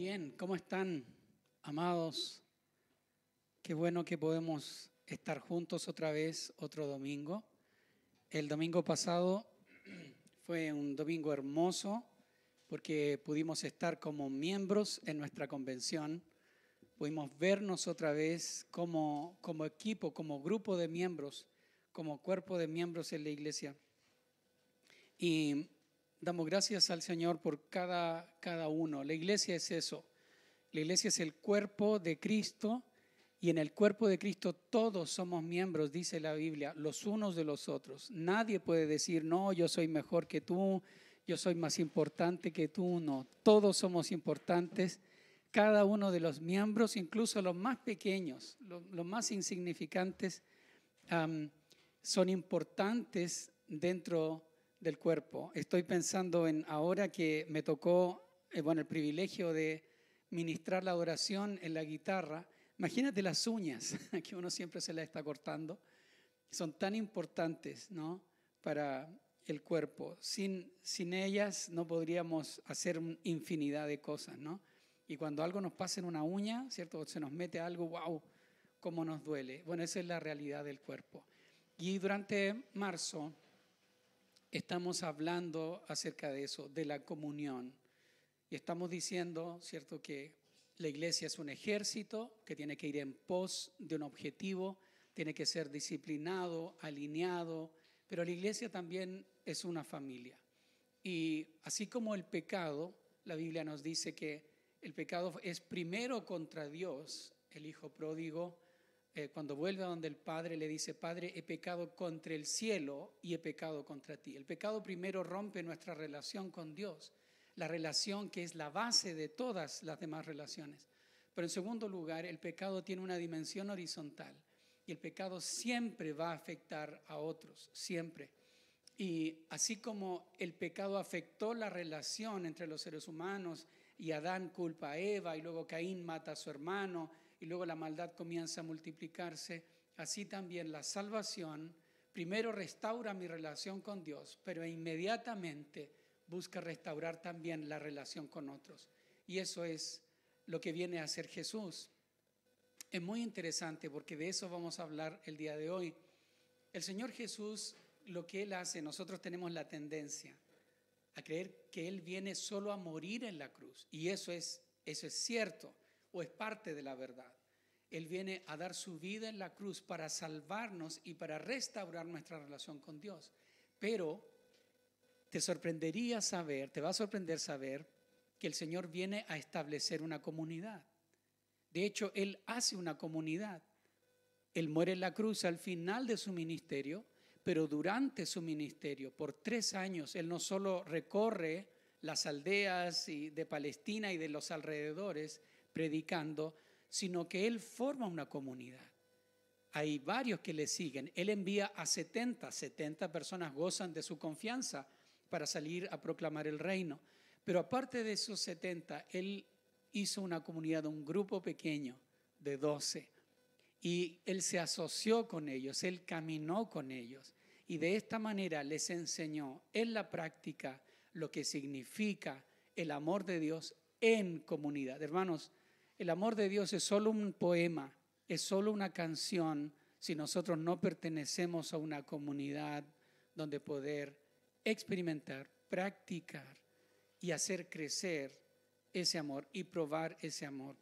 Bien, ¿cómo están, amados? Qué bueno que podemos estar juntos otra vez, otro domingo. El domingo pasado fue un domingo hermoso porque pudimos estar como miembros en nuestra convención, pudimos vernos otra vez como, como equipo, como grupo de miembros, como cuerpo de miembros en la iglesia. Y damos gracias al Señor por cada, cada uno. La iglesia es eso. La iglesia es el cuerpo de Cristo y en el cuerpo de Cristo todos somos miembros, dice la Biblia, los unos de los otros. Nadie puede decir, no, yo soy mejor que tú, yo soy más importante que tú. No, todos somos importantes. Cada uno de los miembros, incluso los más pequeños, los, más insignificantes, son importantes dentro del cuerpo. Estoy pensando en ahora que me tocó, eh, bueno, el privilegio de ministrar la adoración en la guitarra. Imagínate las uñas que uno siempre se las está cortando. Son tan importantes, ¿no? Para el cuerpo. Sin, sin ellas no podríamos hacer infinidad de cosas, ¿no? Y cuando algo nos pasa en una uña, ¿cierto? Se nos mete algo, wow, cómo nos duele. Bueno, esa es la realidad del cuerpo. Y durante marzo estamos hablando acerca de eso, de la comunión. Y estamos diciendo, ¿cierto?, que la iglesia es un ejército que tiene que ir en pos de un objetivo, tiene que ser disciplinado, alineado, pero la iglesia también es una familia. Y así como el pecado, la Biblia nos dice que el pecado es primero contra Dios, el hijo pródigo eh, cuando vuelve a donde el Padre le dice, Padre, he pecado contra el cielo y he pecado contra ti. El pecado primero rompe nuestra relación con Dios, la relación que es la base de todas las demás relaciones. Pero en segundo lugar, el pecado tiene una dimensión horizontal y el pecado siempre va a afectar a otros, siempre. Y así como el pecado afectó la relación entre los seres humanos y Adán culpa a Eva y luego Caín mata a su hermano, y luego la maldad comienza a multiplicarse, así también la salvación primero restaura mi relación con Dios, pero inmediatamente busca restaurar también la relación con otros. Y eso es lo que viene a hacer Jesús. Es muy interesante porque de eso vamos a hablar el día de hoy. El Señor Jesús, lo que Él hace, nosotros tenemos la tendencia a creer que Él viene solo a morir en la cruz. Y eso es, eso es cierto o es parte de la verdad. Él viene a dar su vida en la cruz para salvarnos y para restaurar nuestra relación con Dios. Pero te sorprendería saber, te va a sorprender saber que el Señor viene a establecer una comunidad. De hecho, Él hace una comunidad. Él muere en la cruz al final de su ministerio, pero durante su ministerio, por tres años, Él no solo recorre las aldeas de Palestina y de los alrededores, predicando, sino que Él forma una comunidad. Hay varios que le siguen. Él envía a 70, 70 personas gozan de su confianza para salir a proclamar el reino. Pero aparte de esos 70, Él hizo una comunidad, un grupo pequeño de 12. Y Él se asoció con ellos, Él caminó con ellos. Y de esta manera les enseñó en la práctica lo que significa el amor de Dios en comunidad. Hermanos, el amor de Dios es solo un poema, es solo una canción si nosotros no pertenecemos a una comunidad donde poder experimentar, practicar y hacer crecer ese amor y probar ese amor.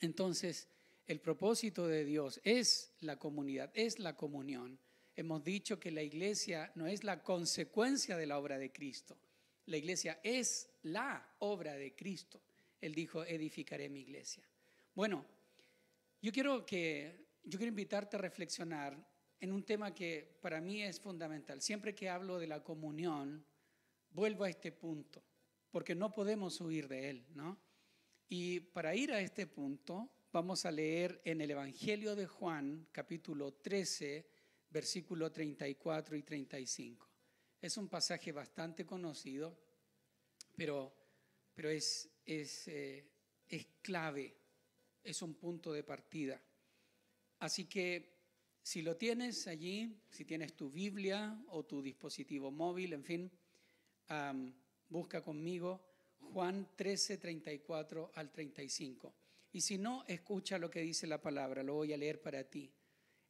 Entonces, el propósito de Dios es la comunidad, es la comunión. Hemos dicho que la iglesia no es la consecuencia de la obra de Cristo. La iglesia es la obra de Cristo. Él dijo, edificaré mi iglesia. Bueno, yo quiero que yo quiero invitarte a reflexionar en un tema que para mí es fundamental. Siempre que hablo de la comunión, vuelvo a este punto, porque no podemos huir de él, ¿no? Y para ir a este punto, vamos a leer en el Evangelio de Juan, capítulo 13, versículo 34 y 35. Es un pasaje bastante conocido, pero, pero es, eh, es, clave, es un punto de partida. Así que si lo tienes allí, si tienes tu Biblia o tu dispositivo móvil, en fin, busca conmigo Juan 13, 34 al 35. Y si no, escucha lo que dice la palabra, lo voy a leer para ti.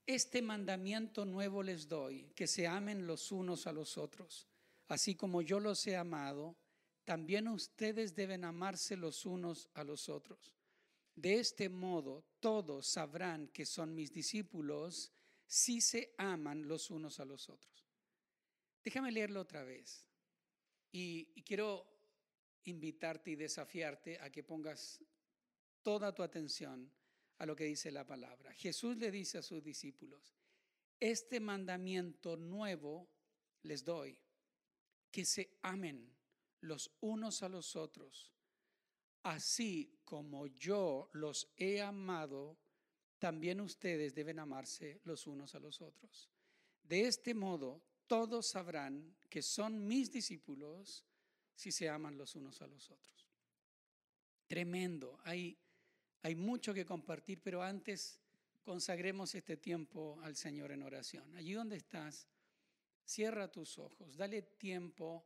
Este mandamiento nuevo les doy, que se amen los unos a los otros. Así como yo los he amado, también ustedes deben amarse los unos a los otros. De este modo, todos sabrán que son mis discípulos si se aman los unos a los otros. Déjame leerlo otra vez. Y, quiero invitarte y desafiarte a que pongas toda tu atención a lo que dice la palabra. Jesús le dice a sus discípulos, este mandamiento nuevo les doy, que se amen los unos a los otros, así como yo los he amado, también ustedes deben amarse los unos a los otros. De este modo, todos sabrán que son mis discípulos si se aman los unos a los otros. Tremendo. Hay, hay mucho que compartir, pero antes consagremos este tiempo al Señor en oración. Allí donde estás, cierra tus ojos, dale tiempo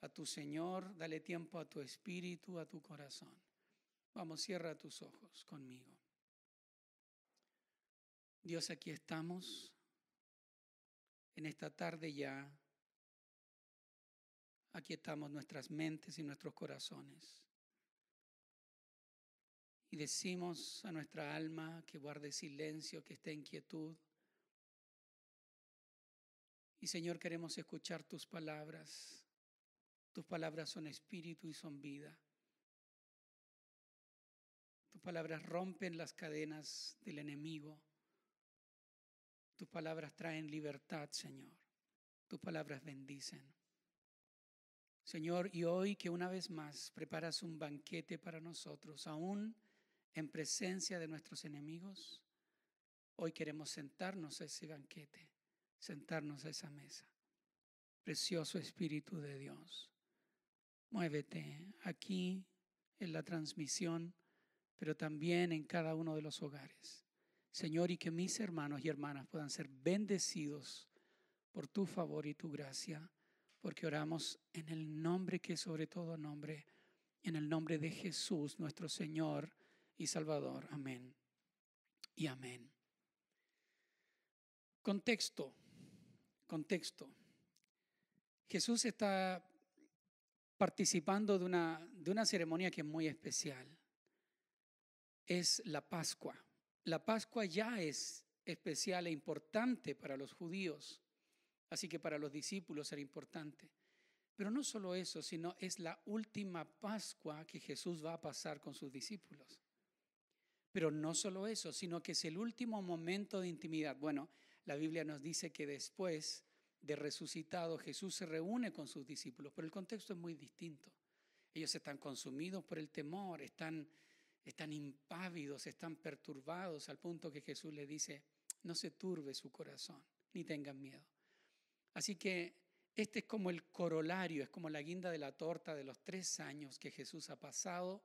a tu Señor, dale tiempo a tu espíritu, a tu corazón. Vamos, cierra tus ojos conmigo. Dios, aquí estamos en esta tarde ya. Aquí estamos nuestras mentes y nuestros corazones. Y decimos a nuestra alma que guarde silencio, que esté en quietud. Y Señor, queremos escuchar tus palabras. Tus palabras son espíritu y son vida. Tus palabras rompen las cadenas del enemigo. Tus palabras traen libertad, Señor. Tus palabras bendicen. Señor, y hoy que una vez más preparas un banquete para nosotros, aún en presencia de nuestros enemigos, hoy queremos sentarnos a ese banquete, sentarnos a esa mesa. Precioso Espíritu de Dios. Muévete aquí en la transmisión, pero también en cada uno de los hogares. Señor, y que mis hermanos y hermanas puedan ser bendecidos por tu favor y tu gracia, porque oramos en el nombre que es sobre todo nombre, en el nombre de Jesús, nuestro Señor y Salvador. Amén. Y amén. Contexto, contexto. Jesús está participando de una, de una ceremonia que es muy especial. Es la Pascua. La Pascua ya es especial e importante para los judíos, así que para los discípulos era importante. Pero no solo eso, sino es la última Pascua que Jesús va a pasar con sus discípulos. Pero no solo eso, sino que es el último momento de intimidad. Bueno, la Biblia nos dice que después de resucitado, Jesús se reúne con sus discípulos, pero el contexto es muy distinto. Ellos están consumidos por el temor, están, están impávidos, están perturbados al punto que Jesús le dice, no se turbe su corazón, ni tengan miedo. Así que este es como el corolario, es como la guinda de la torta de los tres años que Jesús ha pasado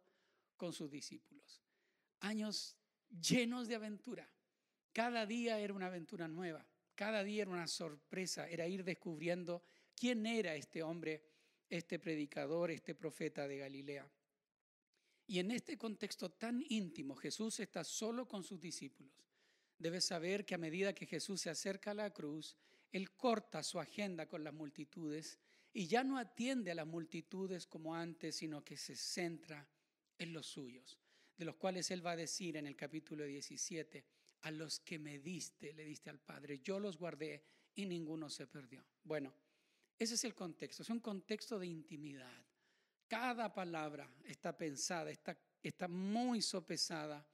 con sus discípulos. Años llenos de aventura. Cada día era una aventura nueva. Cada día era una sorpresa, era ir descubriendo quién era este hombre, este predicador, este profeta de Galilea. Y en este contexto tan íntimo, Jesús está solo con sus discípulos. Debes saber que a medida que Jesús se acerca a la cruz, Él corta su agenda con las multitudes y ya no atiende a las multitudes como antes, sino que se centra en los suyos, de los cuales Él va a decir en el capítulo 17, a los que me diste, le diste al Padre. Yo los guardé y ninguno se perdió. Bueno, ese es el contexto, es un contexto de intimidad. Cada palabra está pensada, está, está muy sopesada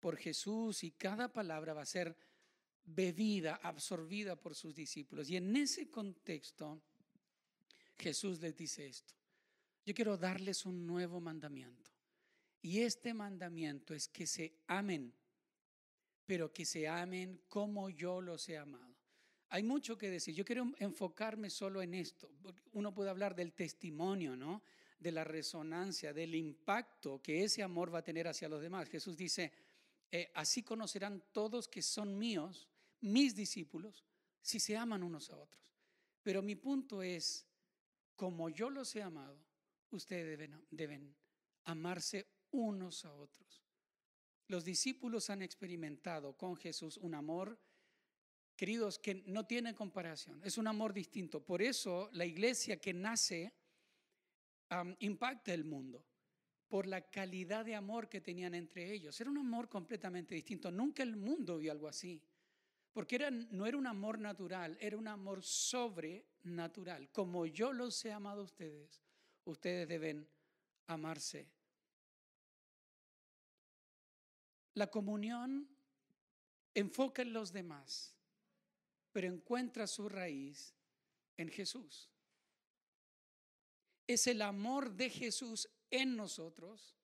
por Jesús y cada palabra va a ser bebida, absorbida por sus discípulos. Y en ese contexto, Jesús les dice esto. Yo quiero darles un nuevo mandamiento. Y este mandamiento es que se amen pero que se amen como yo los he amado. Hay mucho que decir. Yo quiero enfocarme solo en esto. Uno puede hablar del testimonio, ¿no? De la resonancia, del impacto que ese amor va a tener hacia los demás. Jesús dice, eh, así conocerán todos que son míos, mis discípulos, si se aman unos a otros. Pero mi punto es, como yo los he amado, ustedes deben, deben amarse unos a otros. Los discípulos han experimentado con Jesús un amor, queridos, que no tiene comparación. Es un amor distinto. Por eso la iglesia que nace impacta el mundo por la calidad de amor que tenían entre ellos. Era un amor completamente distinto. Nunca el mundo vio algo así. Porque era, no era un amor natural, era un amor sobrenatural. Como yo los he amado a ustedes, ustedes deben amarse. La comunión enfoca en los demás, pero encuentra su raíz en Jesús. Es el amor de Jesús en nosotros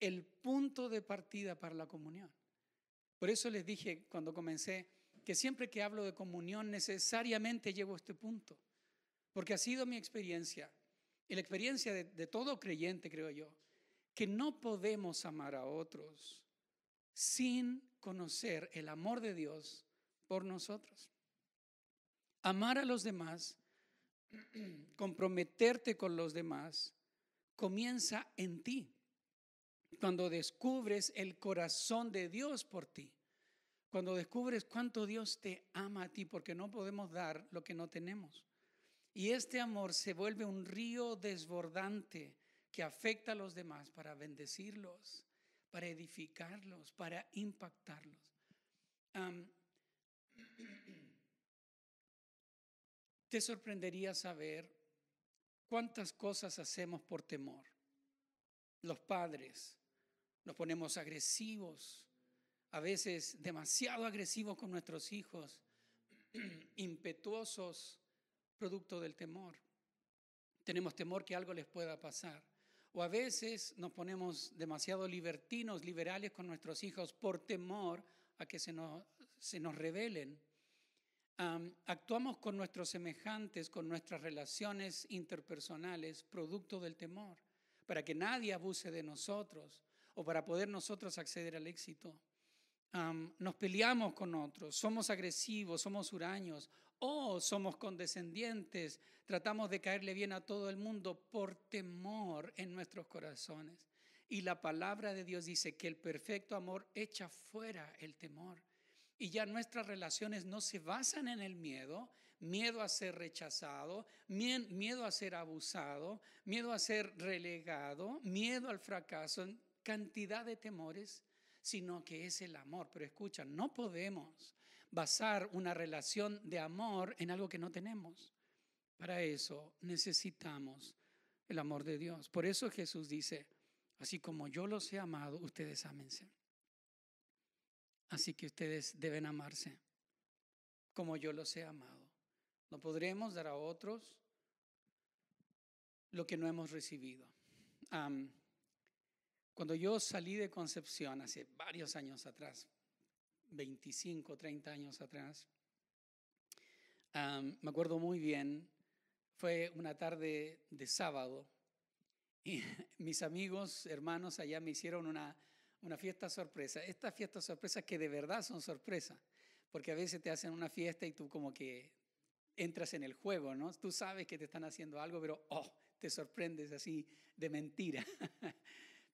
el punto de partida para la comunión. Por eso les dije cuando comencé que siempre que hablo de comunión necesariamente llevo este punto, porque ha sido mi experiencia y la experiencia de, de todo creyente, creo yo, que no podemos amar a otros sin conocer el amor de Dios por nosotros. Amar a los demás, comprometerte con los demás, comienza en ti. Cuando descubres el corazón de Dios por ti. Cuando descubres cuánto Dios te ama a ti, porque no podemos dar lo que no tenemos. Y este amor se vuelve un río desbordante que afecta a los demás para bendecirlos, para edificarlos, para impactarlos. te sorprendería saber cuántas cosas hacemos por temor. Los padres nos ponemos agresivos, a veces demasiado agresivos con nuestros hijos, impetuosos producto del temor. Tenemos temor que algo les pueda pasar. O a veces nos ponemos demasiado libertinos, liberales con nuestros hijos por temor a que se nos, se nos rebelen. actuamos con nuestros semejantes, con nuestras relaciones interpersonales, producto del temor, para que nadie abuse de nosotros o para poder nosotros acceder al éxito. nos peleamos con otros, somos agresivos, somos huraños o somos condescendientes, tratamos de caerle bien a todo el mundo por temor en nuestros corazones. Y la palabra de Dios dice que el perfecto amor echa fuera el temor. Y ya nuestras relaciones no se basan en el miedo, miedo a ser rechazado, miedo a ser abusado, miedo a ser relegado, miedo al fracaso, cantidad de temores, sino que es el amor. Pero escucha, no podemos basar una relación de amor en algo que no tenemos. Para eso necesitamos el amor de Dios. Por eso Jesús dice, así como yo los he amado, ustedes ámense. Así que ustedes deben amarse como yo los he amado. No podremos dar a otros lo que no hemos recibido. cuando yo salí de Concepción hace varios años atrás, 25, 30 años atrás. me acuerdo muy bien, fue una tarde de sábado y mis amigos, hermanos allá me hicieron una, una fiesta sorpresa. Estas fiestas sorpresas que de verdad son sorpresas, porque a veces te hacen una fiesta y tú como que entras en el juego, ¿no? Tú sabes que te están haciendo algo, pero oh, te sorprendes así de mentira.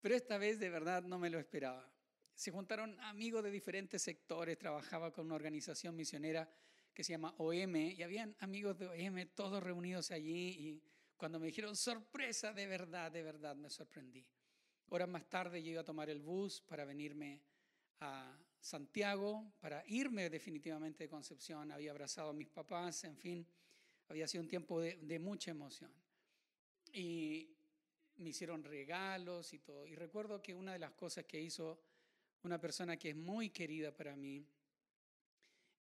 Pero esta vez de verdad no me lo esperaba se juntaron amigos de diferentes sectores, trabajaba con una organización misionera que se llama OM y habían amigos de OM todos reunidos allí y cuando me dijeron sorpresa, de verdad, de verdad me sorprendí. Horas más tarde llegué a tomar el bus para venirme a Santiago, para irme definitivamente de Concepción. Había abrazado a mis papás, en fin, había sido un tiempo de, de mucha emoción. Y me hicieron regalos y todo. Y recuerdo que una de las cosas que hizo una persona que es muy querida para mí,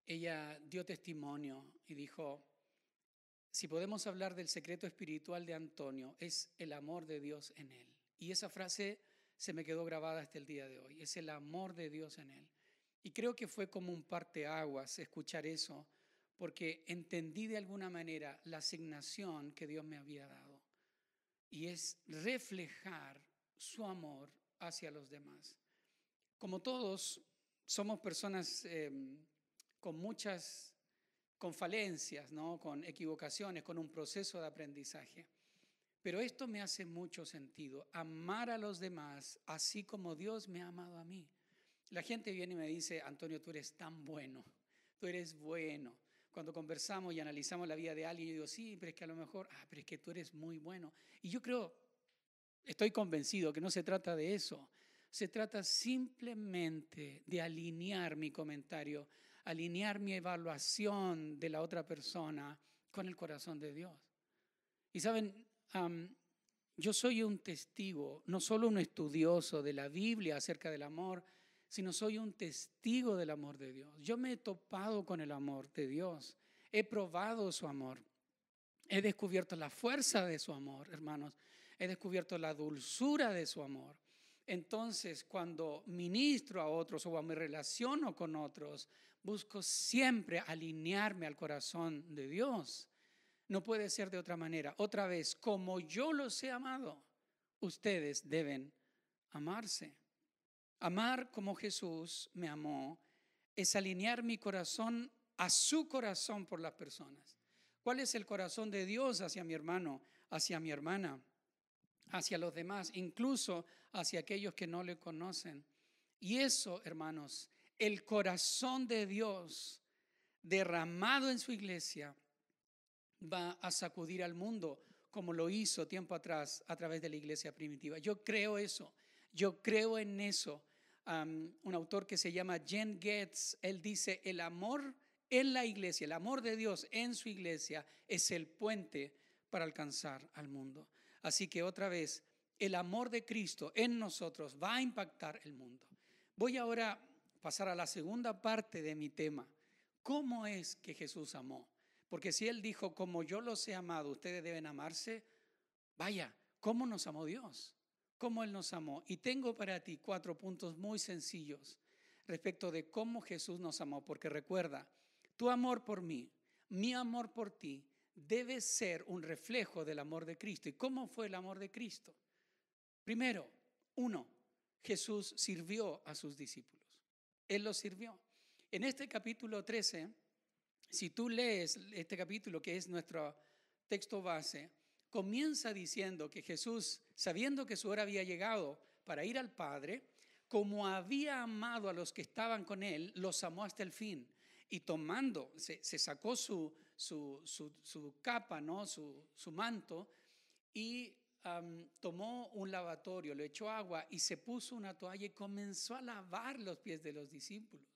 ella dio testimonio y dijo, si podemos hablar del secreto espiritual de Antonio, es el amor de Dios en él. Y esa frase se me quedó grabada hasta el día de hoy, es el amor de Dios en él. Y creo que fue como un parteaguas escuchar eso, porque entendí de alguna manera la asignación que Dios me había dado. Y es reflejar su amor hacia los demás. Como todos, somos personas em, con muchas con falencias, ¿no? con equivocaciones, con un proceso de aprendizaje. Pero esto me hace mucho sentido, amar a los demás así como Dios me ha amado a mí. La gente viene y me dice, Antonio, tú eres tan bueno, tú eres bueno. Cuando conversamos y analizamos la vida de alguien, yo digo, sí, pero es que a lo mejor, ah, pero es que tú eres muy bueno. Y yo creo, estoy convencido que no se trata de eso. Se trata simplemente de alinear mi comentario, alinear mi evaluación de la otra persona con el corazón de Dios. Y saben, yo soy un testigo, no solo un estudioso de la Biblia acerca del amor, sino soy un testigo del amor de Dios. Yo me he topado con el amor de Dios, he probado su amor, he descubierto la fuerza de su amor, hermanos, he descubierto la dulzura de su amor. Entonces, cuando ministro a otros o me relaciono con otros, busco siempre alinearme al corazón de Dios. No puede ser de otra manera. Otra vez, como yo los he amado, ustedes deben amarse. Amar como Jesús me amó es alinear mi corazón a su corazón por las personas. ¿Cuál es el corazón de Dios hacia mi hermano, hacia mi hermana, hacia los demás, incluso hacia aquellos que no le conocen? Y eso, hermanos, el corazón de Dios derramado en su iglesia va a sacudir al mundo como lo hizo tiempo atrás a través de la iglesia primitiva. Yo creo eso, yo creo en eso. un autor que se llama Jen Getz, él dice, el amor en la iglesia, el amor de Dios en su iglesia es el puente para alcanzar al mundo. Así que otra vez, el amor de Cristo en nosotros va a impactar el mundo. Voy ahora a pasar a la segunda parte de mi tema. ¿Cómo es que Jesús amó? Porque si Él dijo, como yo los he amado, ustedes deben amarse, vaya, ¿cómo nos amó Dios? ¿Cómo Él nos amó? Y tengo para ti cuatro puntos muy sencillos respecto de cómo Jesús nos amó, porque recuerda, tu amor por mí, mi amor por ti, debe ser un reflejo del amor de Cristo. ¿Y cómo fue el amor de Cristo? Primero, uno, Jesús sirvió a sus discípulos. Él los sirvió. En este capítulo 13, si tú lees este capítulo, que es nuestro texto base, comienza diciendo que Jesús, sabiendo que su hora había llegado para ir al Padre, como había amado a los que estaban con él, los amó hasta el fin. Y tomando, se, sacó su, su, capa, ¿no? su, manto, y tomó un lavatorio, le echó agua y se puso una toalla y comenzó a lavar los pies de los discípulos.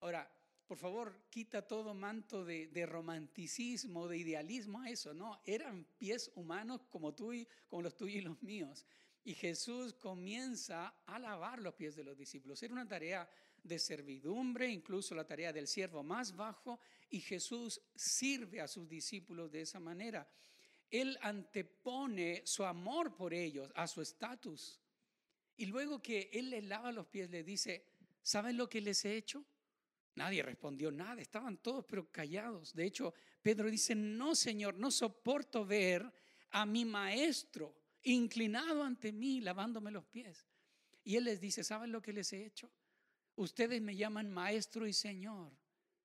Ahora, por favor, quita todo manto de, romanticismo, de idealismo a eso, no, eran pies humanos como tú y como los tuyos y los míos. Y Jesús comienza a lavar los pies de los discípulos. Era una tarea de servidumbre, incluso la tarea del siervo más bajo, y Jesús sirve a sus discípulos de esa manera. Él antepone su amor por ellos a su estatus. Y luego que Él les lava los pies, le dice, ¿saben lo que les he hecho? Nadie respondió nada, estaban todos pero callados. De hecho, Pedro dice, no, Señor, no soporto ver a mi maestro inclinado ante mí, lavándome los pies. Y él les dice, ¿saben lo que les he hecho? Ustedes me llaman maestro y Señor.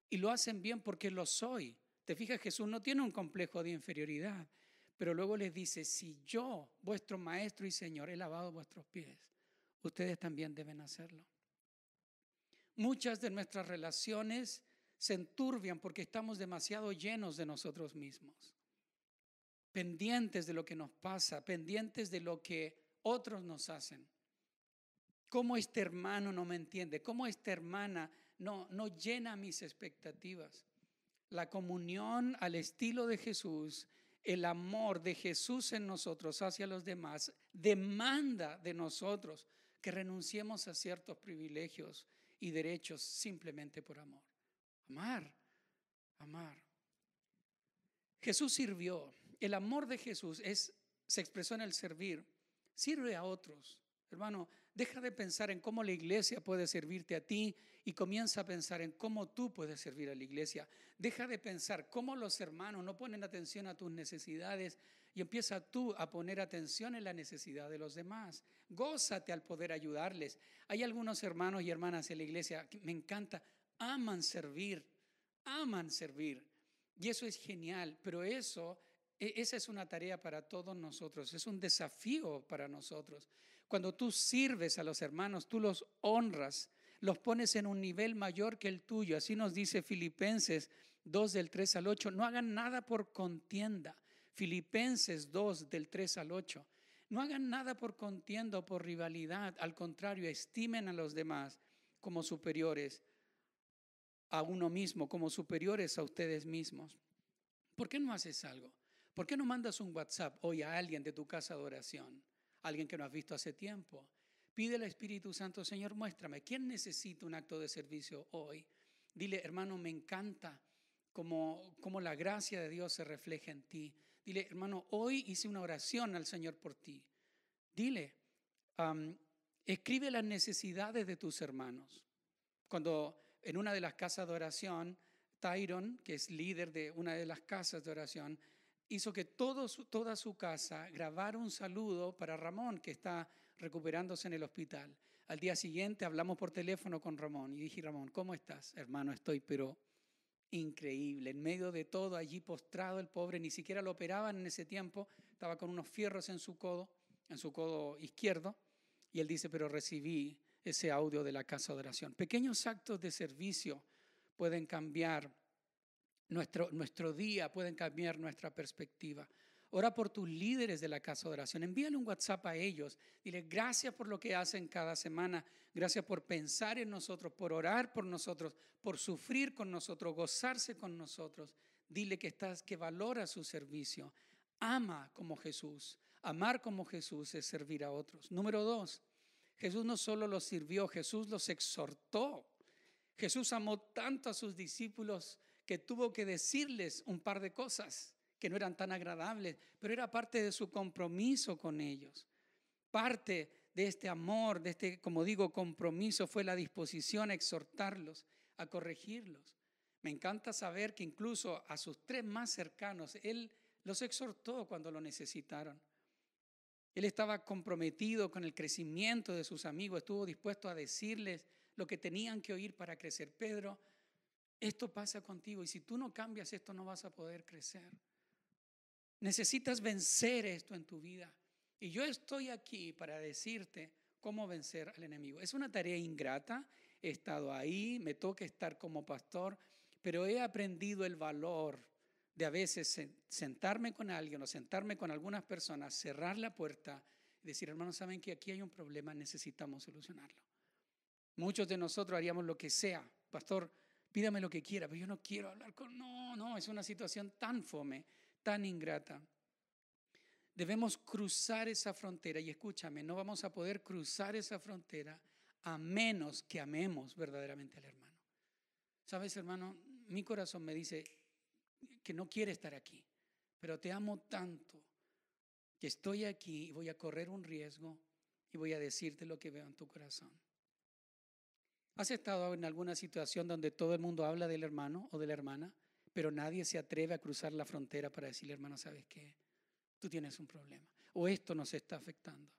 Y lo hacen bien porque lo soy. Te fijas, Jesús no tiene un complejo de inferioridad. Pero luego les dice, si yo, vuestro maestro y Señor, he lavado vuestros pies, ustedes también deben hacerlo. Muchas de nuestras relaciones se enturbian porque estamos demasiado llenos de nosotros mismos, pendientes de lo que nos pasa, pendientes de lo que otros nos hacen. ¿Cómo este hermano no me entiende? ¿Cómo esta hermana no, no llena mis expectativas? La comunión al estilo de Jesús, el amor de Jesús en nosotros hacia los demás, demanda de nosotros que renunciemos a ciertos privilegios y derechos simplemente por amor. Amar, amar. Jesús sirvió. El amor de Jesús es, se expresó en el servir. Sirve a otros. Hermano, deja de pensar en cómo la iglesia puede servirte a ti y comienza a pensar en cómo tú puedes servir a la iglesia. Deja de pensar cómo los hermanos no ponen atención a tus necesidades y empieza tú a poner atención en la necesidad de los demás. Gózate al poder ayudarles. Hay algunos hermanos y hermanas en la iglesia que me encanta, aman servir, aman servir. Y eso es genial, pero eso e, esa es una tarea para todos nosotros, es un desafío para nosotros. Cuando tú sirves a los hermanos, tú los honras, los pones en un nivel mayor que el tuyo. Así nos dice Filipenses 2 del 3 al 8. No hagan nada por contienda. Filipenses 2 del 3 al 8. No hagan nada por contienda o por rivalidad. Al contrario, estimen a los demás como superiores a uno mismo, como superiores a ustedes mismos. ¿Por qué no haces algo? ¿Por qué no mandas un WhatsApp hoy a alguien de tu casa de oración? Alguien que no has visto hace tiempo. Pide al Espíritu Santo, Señor, muéstrame, ¿quién necesita un acto de servicio hoy? Dile, hermano, me encanta cómo, cómo la gracia de Dios se refleja en ti. Dile, hermano, hoy hice una oración al Señor por ti. Dile, escribe las necesidades de tus hermanos. Cuando en una de las casas de oración, Tyron, que es líder de una de las casas de oración, hizo que todo toda su casa grabara un saludo para Ramón, que está recuperándose en el hospital. Al día siguiente hablamos por teléfono con Ramón y dije, Ramón, ¿cómo estás? Hermano, estoy pero increíble. En medio de todo, allí postrado el pobre, ni siquiera lo operaban en ese tiempo, estaba con unos fierros en su codo, en su codo izquierdo, y él dice, pero recibí ese audio de la casa de oración. Pequeños actos de servicio pueden cambiar nuestro, nuestro día, pueden cambiar nuestra perspectiva. Ora por tus líderes de la casa de oración. Envíale un WhatsApp a ellos. Dile gracias por lo que hacen cada semana. Gracias por pensar en nosotros, por orar por nosotros, por sufrir con nosotros, gozarse con nosotros. Dile que estás, que valora su servicio. Ama como Jesús. Amar como Jesús es servir a otros. Número dos, Jesús no solo los sirvió, Jesús los exhortó. Jesús amó tanto a sus discípulos que tuvo que decirles un par de cosas que no eran tan agradables, pero era parte de su compromiso con ellos. Parte de este amor, de este, como digo, compromiso fue la disposición a exhortarlos, a corregirlos. Me encanta saber que incluso a sus tres más cercanos, Él los exhortó cuando lo necesitaron. Él estaba comprometido con el crecimiento de sus amigos, estuvo dispuesto a decirles lo que tenían que oír para crecer. Pedro, esto pasa contigo y si tú no cambias esto no vas a poder crecer. Necesitas vencer esto en tu vida. Y yo estoy aquí para decirte cómo vencer al enemigo. Es una tarea ingrata, he estado ahí, me toca estar como pastor, pero he aprendido el valor de a veces sentarme con alguien o sentarme con algunas personas, cerrar la puerta y decir, hermanos, saben que aquí hay un problema, necesitamos solucionarlo. Muchos de nosotros haríamos lo que sea, pastor, pídame lo que quiera, pero yo no quiero hablar con... No, no, es una situación tan fome, tan ingrata. Debemos cruzar esa frontera y escúchame, no vamos a poder cruzar esa frontera a menos que amemos verdaderamente al hermano. Sabes, hermano, mi corazón me dice que no quiere estar aquí, pero te amo tanto que estoy aquí y voy a correr un riesgo y voy a decirte lo que veo en tu corazón. ¿Has estado en alguna situación donde todo el mundo habla del hermano o de la hermana, pero nadie se atreve a cruzar la frontera para decirle, hermano, ¿sabes qué? Tú tienes un problema. O esto nos está afectando.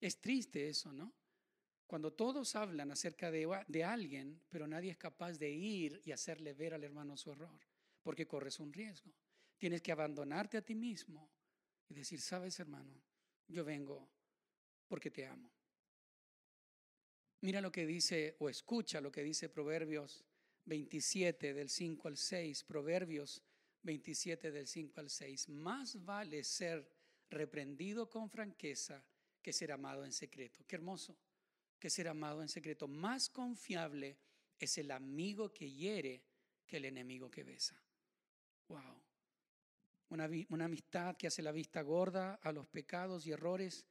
Es triste eso, ¿no? Cuando todos hablan acerca de, de alguien, pero nadie es capaz de ir y hacerle ver al hermano su error, porque corres un riesgo. Tienes que abandonarte a ti mismo y decir, sabes, hermano, yo vengo porque te amo. Mira lo que dice o escucha lo que dice Proverbios 27 del 5 al 6, Proverbios 27 del 5 al 6. Más vale ser reprendido con franqueza que ser amado en secreto. Qué hermoso que ser amado en secreto. Más confiable es el amigo que hiere que el enemigo que besa. Wow. Una, una amistad que hace la vista gorda a los pecados y errores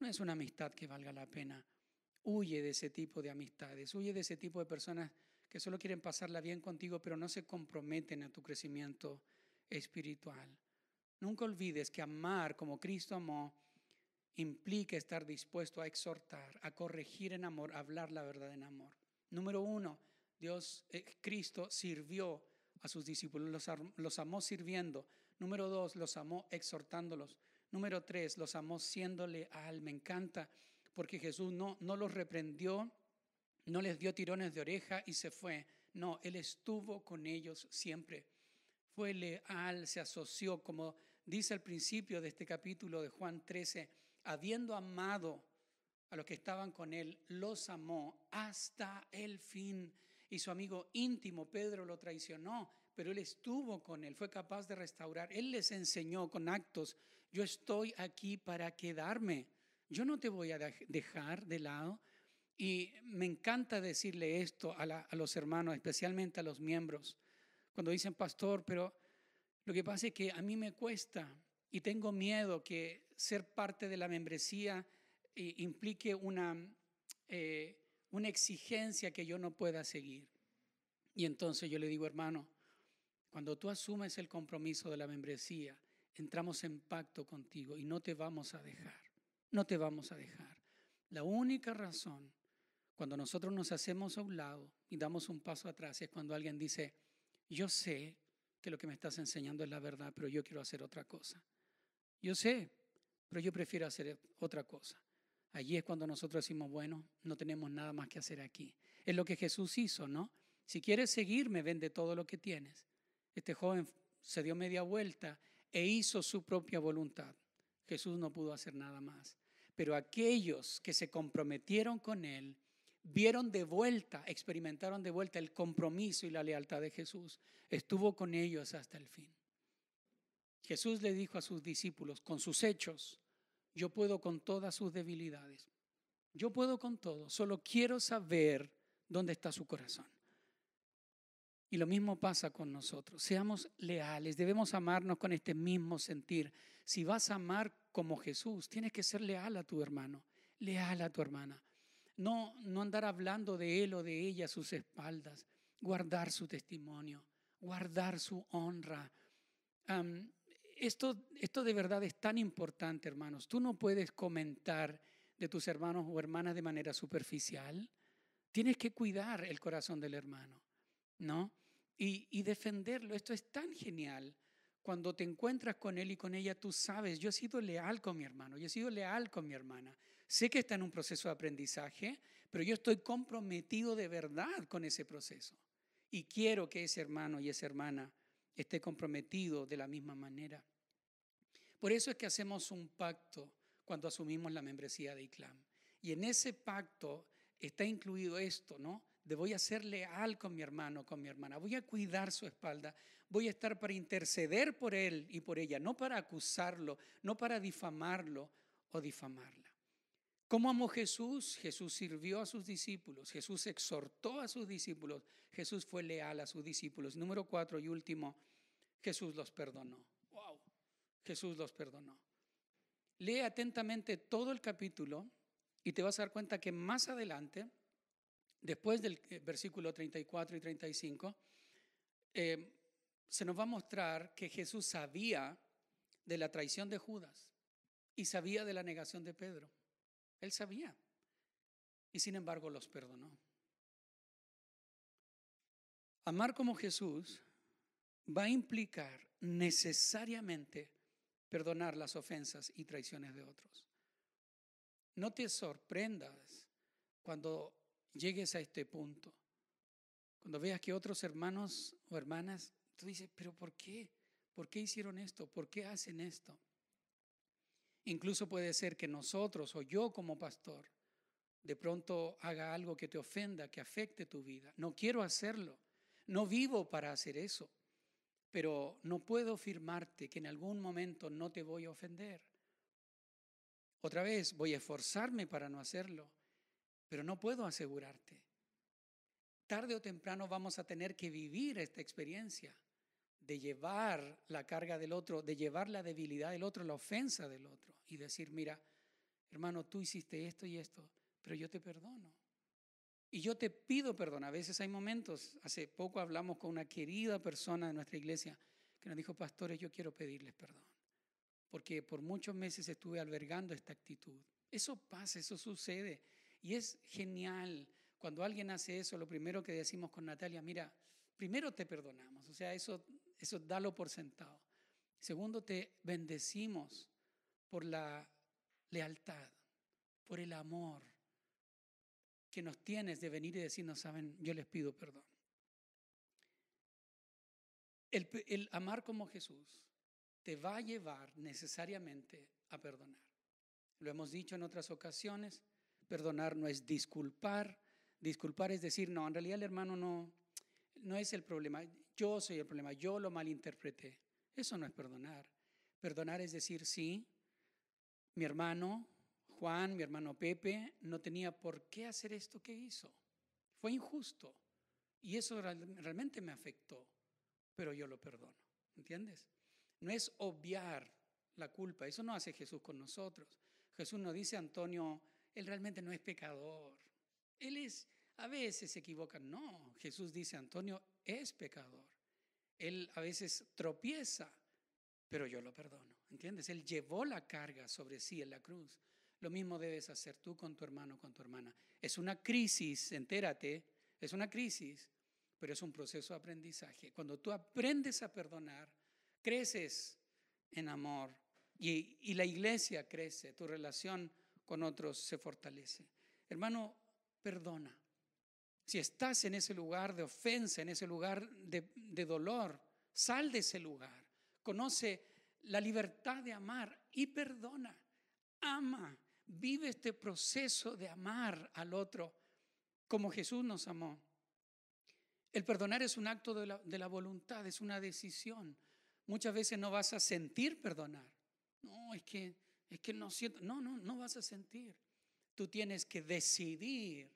no es una amistad que valga la pena. Huye de ese tipo de amistades, huye de ese tipo de personas que solo quieren pasarla bien contigo, pero no se comprometen a tu crecimiento espiritual. Nunca olvides que amar como Cristo amó implica estar dispuesto a exhortar, a corregir en amor, a hablar la verdad en amor. Número uno, Dios, eh, Cristo sirvió a sus discípulos, los, amó sirviendo. Número dos, los amó exhortándolos. Número tres, los amó siéndole a él. Me encanta porque Jesús no, no los reprendió, no les dio tirones de oreja y se fue. No, Él estuvo con ellos siempre. Fue leal, se asoció, como dice al principio de este capítulo de Juan 13, habiendo amado a los que estaban con él, los amó hasta el fin. Y su amigo íntimo, Pedro, lo traicionó, pero él estuvo con él, fue capaz de restaurar. Él les enseñó con actos, yo estoy aquí para quedarme, yo no te voy a dejar de lado. Y me encanta decirle esto a, los hermanos, especialmente a los miembros, cuando dicen, pastor, pero lo que pasa es que a mí me cuesta y tengo miedo que ser parte de la membresía implique una, eh, una exigencia que yo no pueda seguir. Y entonces yo le digo, hermano, cuando tú asumes el compromiso de la membresía, entramos en pacto contigo y no te vamos a dejar, no te vamos a dejar. La única razón cuando nosotros nos hacemos a un lado y damos un paso atrás es cuando alguien dice, yo sé que lo que me estás enseñando es la verdad, pero yo quiero hacer otra cosa. Yo sé, pero yo prefiero hacer otra cosa. Allí es cuando nosotros decimos, bueno, no tenemos nada más que hacer aquí. Es lo que Jesús hizo, ¿no? Si quieres seguirme, vende todo lo que tienes. Este joven se dio media vuelta e hizo su propia voluntad. Jesús no pudo hacer nada más. Pero aquellos que se comprometieron con él, vieron de vuelta, experimentaron de vuelta el compromiso y la lealtad de Jesús. Estuvo con ellos hasta el fin. Jesús le dijo a sus discípulos, con sus hechos, yo puedo con todas sus debilidades. Yo puedo con todo. Solo quiero saber dónde está su corazón. Y lo mismo pasa con nosotros. Seamos leales. Debemos amarnos con este mismo sentir. Si vas a amar como Jesús, tienes que ser leal a tu hermano, leal a tu hermana. No, no andar hablando de él o de ella a sus espaldas. Guardar su testimonio, guardar su honra esto, esto de verdad es tan importante, hermanos. Tú no puedes comentar de tus hermanos o hermanas de manera superficial. Tienes que cuidar el corazón del hermano, ¿no? Y, y, defenderlo. Esto es tan genial. Cuando te encuentras con él y con ella, tú sabes, yo he sido leal con mi hermano, yo he sido leal con mi hermana. Sé que está en un proceso de aprendizaje, pero yo estoy comprometido de verdad con ese proceso. Y quiero que ese hermano y esa hermana esté comprometido de la misma manera. Por eso es que hacemos un pacto cuando asumimos la membresía de ICLAM. Y en ese pacto está incluido esto, ¿no? De voy a ser leal con mi hermano, con mi hermana, voy a cuidar su espalda, voy a estar para interceder por él y por ella, no para acusarlo, no para difamarlo o difamarla. ¿Cómo amó Jesús? Jesús sirvió a sus discípulos, Jesús exhortó a sus discípulos, Jesús fue leal a sus discípulos. Número cuatro y último, Jesús los perdonó. Wow, Jesús los perdonó. Lee atentamente todo el capítulo y te vas a dar cuenta que más adelante, después del eh, versículo 34 y 35, eh, se nos va a mostrar que Jesús sabía de la traición de Judas y sabía de la negación de Pedro. Él sabía. Y sin embargo los perdonó. Amar como Jesús va a implicar necesariamente perdonar las ofensas y traiciones de otros. No te sorprendas cuando llegues a este punto. Cuando veas que otros hermanos o hermanas, tú dices, pero ¿por qué? ¿Por qué hicieron esto? ¿Por qué hacen esto? Incluso puede ser que nosotros o yo como pastor de pronto haga algo que te ofenda, que afecte tu vida. No quiero hacerlo. No vivo para hacer eso. Pero no puedo firmarte que en algún momento no te voy a ofender. Otra vez, voy a esforzarme para no hacerlo, pero no puedo asegurarte. Tarde o temprano vamos a tener que vivir esta experiencia de llevar la carga del otro, de llevar la debilidad del otro, la ofensa del otro, y decir, mira, hermano, tú hiciste esto y esto, pero yo te perdono. Y yo te pido perdón. A veces hay momentos, hace poco hablamos con una querida persona de nuestra iglesia que nos dijo, pastores, yo quiero pedirles perdón, porque por muchos meses estuve albergando esta actitud. Eso pasa, eso sucede. Y es genial cuando alguien hace eso, lo primero que decimos con Natalia, mira, primero te perdonamos, o sea, eso eso dalo por sentado. Segundo, te bendecimos por la lealtad, por el amor que nos tienes de venir y decirnos, saben, yo les pido perdón. El, el amar como Jesús te va a llevar necesariamente a perdonar. Lo hemos dicho en otras ocasiones, perdonar no es disculpar, disculpar es decir, no, en realidad el hermano no, no es el problema, yo soy el problema, yo lo malinterpreté. Eso no es perdonar. Perdonar es decir, sí, mi hermano Juan, mi hermano Pepe, no tenía por qué hacer esto que hizo. Fue injusto. Y eso realmente me afectó, pero yo lo perdono. ¿Entiendes? No es obviar la culpa, eso no hace Jesús con nosotros. Jesús nos dice, Antonio, él realmente no es pecador. Él es, a veces se equivoca. No, Jesús dice, Antonio es pecador. Él a veces tropieza, pero yo lo perdono. ¿Entiendes? Él llevó la carga sobre sí en la cruz. Lo mismo debes hacer tú con tu hermano, con tu hermana. Es una crisis, entérate, es una crisis, pero es un proceso de aprendizaje. Cuando tú aprendes a perdonar, creces en amor y, y la iglesia crece, tu relación con otros se fortalece. Hermano, perdona. Si estás en ese lugar de ofensa, en ese lugar de, dolor, sal de ese lugar. Conoce la libertad de amar y perdona. Ama, vive este proceso de amar al otro como Jesús nos amó. El perdonar es un acto de la, voluntad, es una decisión. Muchas veces no vas a sentir perdonar. No, es que, es que no siento. No, no, no vas a sentir. Tú tienes que decidir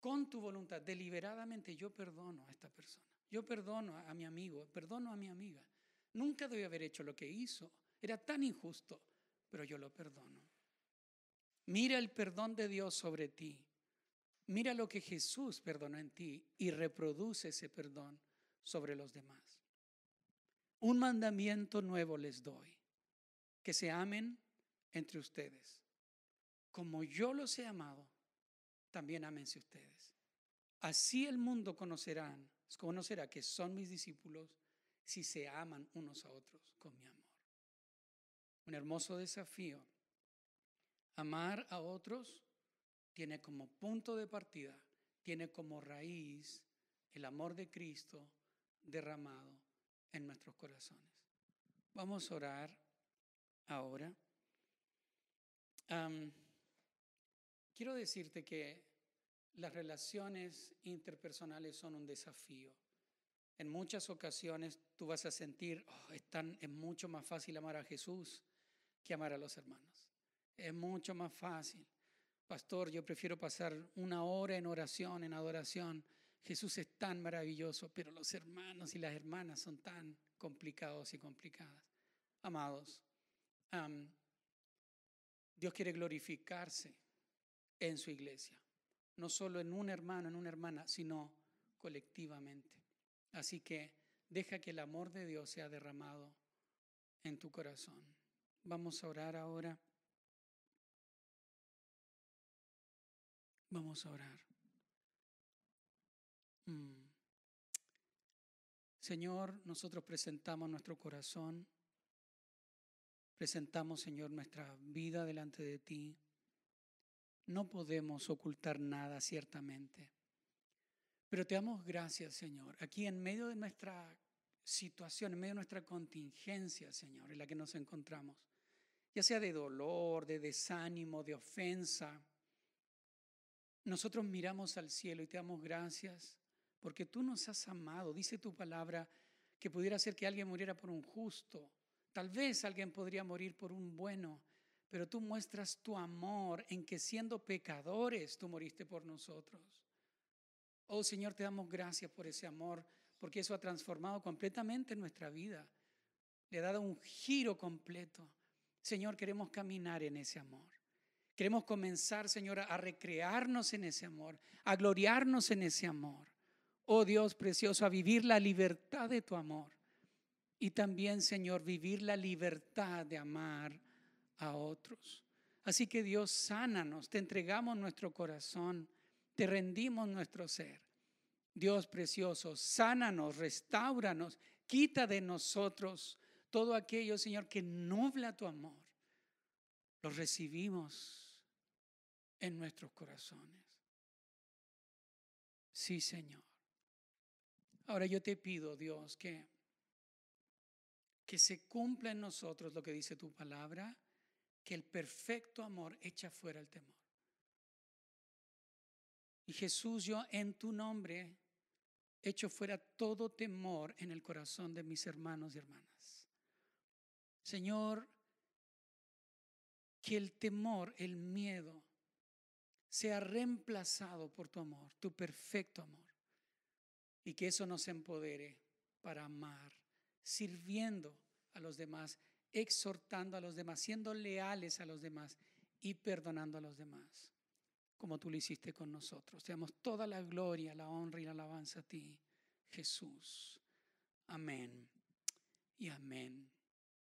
con tu voluntad, deliberadamente, yo perdono a esta persona. Yo perdono a mi amigo, perdono a mi amiga. Nunca debí haber hecho lo que hizo. Era tan injusto, pero yo lo perdono. Mira el perdón de Dios sobre ti. Mira lo que Jesús perdonó en ti y reproduce ese perdón sobre los demás. Un mandamiento nuevo les doy, que se amen entre ustedes. Como yo los he amado, también ámense ustedes. Así el mundo conocerán, conocerá que son mis discípulos si se aman unos a otros con mi amor. Un hermoso desafío. Amar a otros tiene como punto de partida, tiene como raíz el amor de Cristo derramado en nuestros corazones. Vamos a orar ahora. Quiero decirte que las relaciones interpersonales son un desafío. En muchas ocasiones tú vas a sentir, oh, es, es mucho más fácil amar a Jesús que amar a los hermanos. Es mucho más fácil. Pastor, yo prefiero pasar una hora en oración, en adoración. Jesús es tan maravilloso, pero los hermanos y las hermanas son tan complicados y complicadas. Amados, Dios quiere glorificarse en su iglesia, no solo en un hermano, en una hermana, sino colectivamente. Así que deja que el amor de Dios sea derramado en tu corazón. Vamos a orar ahora. Vamos a orar. Mm. Señor, nosotros presentamos nuestro corazón, presentamos, Señor, nuestra vida delante de ti. No podemos ocultar nada, ciertamente. Pero te damos gracias, Señor, aquí en medio de nuestra situación, en medio de nuestra contingencia, Señor, en la que nos encontramos, ya sea de dolor, de desánimo, de ofensa. Nosotros miramos al cielo y te damos gracias porque tú nos has amado. Dice tu palabra que pudiera ser que alguien muriera por un justo. Tal vez alguien podría morir por un bueno, pero tú muestras tu amor en que siendo pecadores tú moriste por nosotros. Oh Señor, te damos gracias por ese amor, porque eso ha transformado completamente nuestra vida. Le ha dado un giro completo. Señor, queremos caminar en ese amor. Queremos comenzar, Señor, a recrearnos en ese amor, a gloriarnos en ese amor. Oh Dios precioso, a vivir la libertad de tu amor. Y también, Señor, vivir la libertad de amar a otros. Así que Dios, sánanos, te entregamos nuestro corazón te rendimos nuestro ser. Dios precioso, sánanos, restauranos, quita de nosotros todo aquello, Señor, que nubla tu amor. Lo recibimos en nuestros corazones. Sí, Señor. Ahora yo te pido, Dios, que, que se cumpla en nosotros lo que dice tu palabra, que el perfecto amor echa fuera el temor. Y Jesús, yo en tu nombre echo fuera todo temor en el corazón de mis hermanos y hermanas. Señor, que el temor, el miedo, sea reemplazado por tu amor, tu perfecto amor, y que eso nos empodere para amar, sirviendo a los demás, exhortando a los demás, siendo leales a los demás y perdonando a los demás, como tú lo hiciste con nosotros. Te damos toda la gloria, la honra y la alabanza a ti, Jesús. Amén y amén.